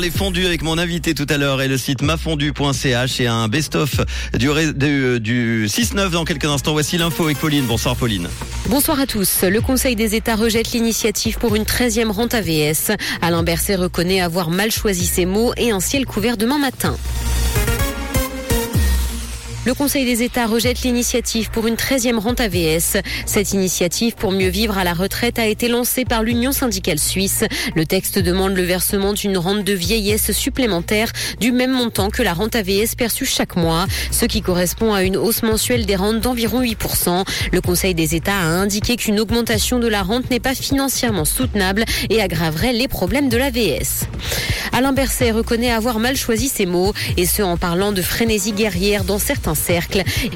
Les fondus avec mon invité tout à l'heure et le site mafondu.ch et un best-of du, du, du 6-9 dans quelques instants. Voici l'info avec Pauline. Bonsoir Pauline. Bonsoir à tous. Le Conseil des États rejette l'initiative pour une 13e rente AVS. Alain Berset reconnaît avoir mal choisi ses mots et un ciel couvert demain matin. Le Conseil des États rejette l'initiative pour une 13e rente AVS. Cette initiative pour mieux vivre à la retraite a été lancée par l'Union syndicale suisse. Le texte demande le versement d'une rente de vieillesse supplémentaire du même montant que la rente AVS perçue chaque mois, ce qui correspond à une hausse mensuelle des rentes d'environ 8%. Le Conseil des États a indiqué qu'une augmentation de la rente n'est pas financièrement soutenable et aggraverait les problèmes de l'AVS. Alain Berset reconnaît avoir mal choisi ses mots, et ce en parlant de frénésie guerrière dans certains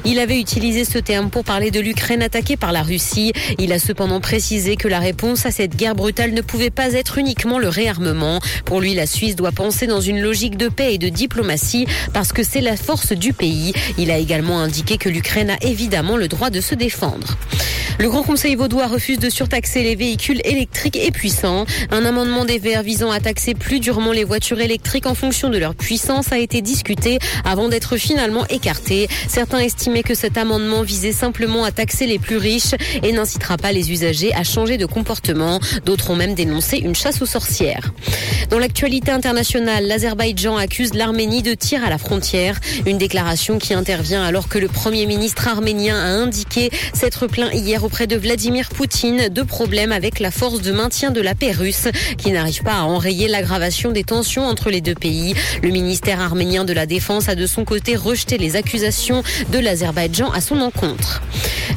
Il avait utilisé ce terme pour parler de l'Ukraine attaquée par la Russie. Il a cependant précisé que la réponse à cette guerre brutale ne pouvait pas être uniquement le réarmement. Pour lui, la Suisse doit penser dans une logique de paix et de diplomatie parce que c'est la force du pays. Il a également indiqué que l'Ukraine a évidemment le droit de se défendre. Le Grand Conseil vaudois refuse de surtaxer les véhicules électriques et puissants. Un amendement des Verts visant à taxer plus durement les voitures électriques en fonction de leur puissance a été discuté avant d'être finalement écarté. Certains estimaient que cet amendement visait simplement à taxer les plus riches et n'incitera pas les usagers à changer de comportement. D'autres ont même dénoncé une chasse aux sorcières. Dans l'actualité internationale, l'Azerbaïdjan accuse l'Arménie de tir à la frontière. Une déclaration qui intervient alors que le Premier ministre arménien a indiqué s'être plaint hier auprès de Vladimir Poutine de problèmes avec la force de maintien de la paix russe qui n'arrive pas à enrayer l'aggravation des tensions entre les deux pays. Le ministère arménien de la Défense a de son côté rejeté les accusations de l'Azerbaïdjan à son encontre.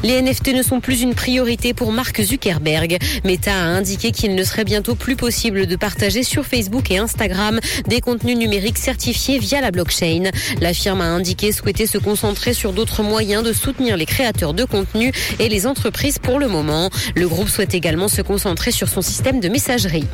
Les NFT ne sont plus une priorité pour Mark Zuckerberg. Meta a indiqué qu'il ne serait bientôt plus possible de partager sur Facebook et Instagram des contenus numériques certifiés via la blockchain. La firme a indiqué souhaiter se concentrer sur d'autres moyens de soutenir les créateurs de contenu et les entreprises pour le moment. Le groupe souhaite également se concentrer sur son système de messagerie.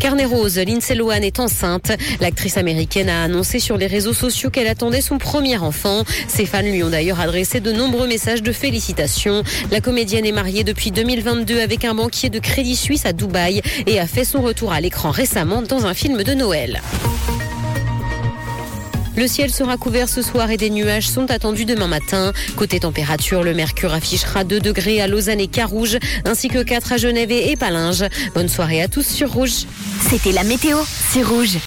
Carnet Rose, Lindsay Lohan est enceinte. L'actrice américaine a annoncé sur les réseaux sociaux qu'elle attendait son premier enfant. Ses fans lui ont d'ailleurs adressé de nombreux messages de félicitations. La comédienne est mariée depuis 2022 avec un banquier de Crédit Suisse à Dubaï et a fait son retour à l'écran récemment dans un film de Noël. Le ciel sera couvert ce soir et des nuages sont attendus demain matin. Côté température, le mercure affichera 2 degrés à Lausanne et Carouge, ainsi que 4 à Genève et Palinges. Bonne soirée à tous sur Rouge. C'était la météo, c'est Rouge.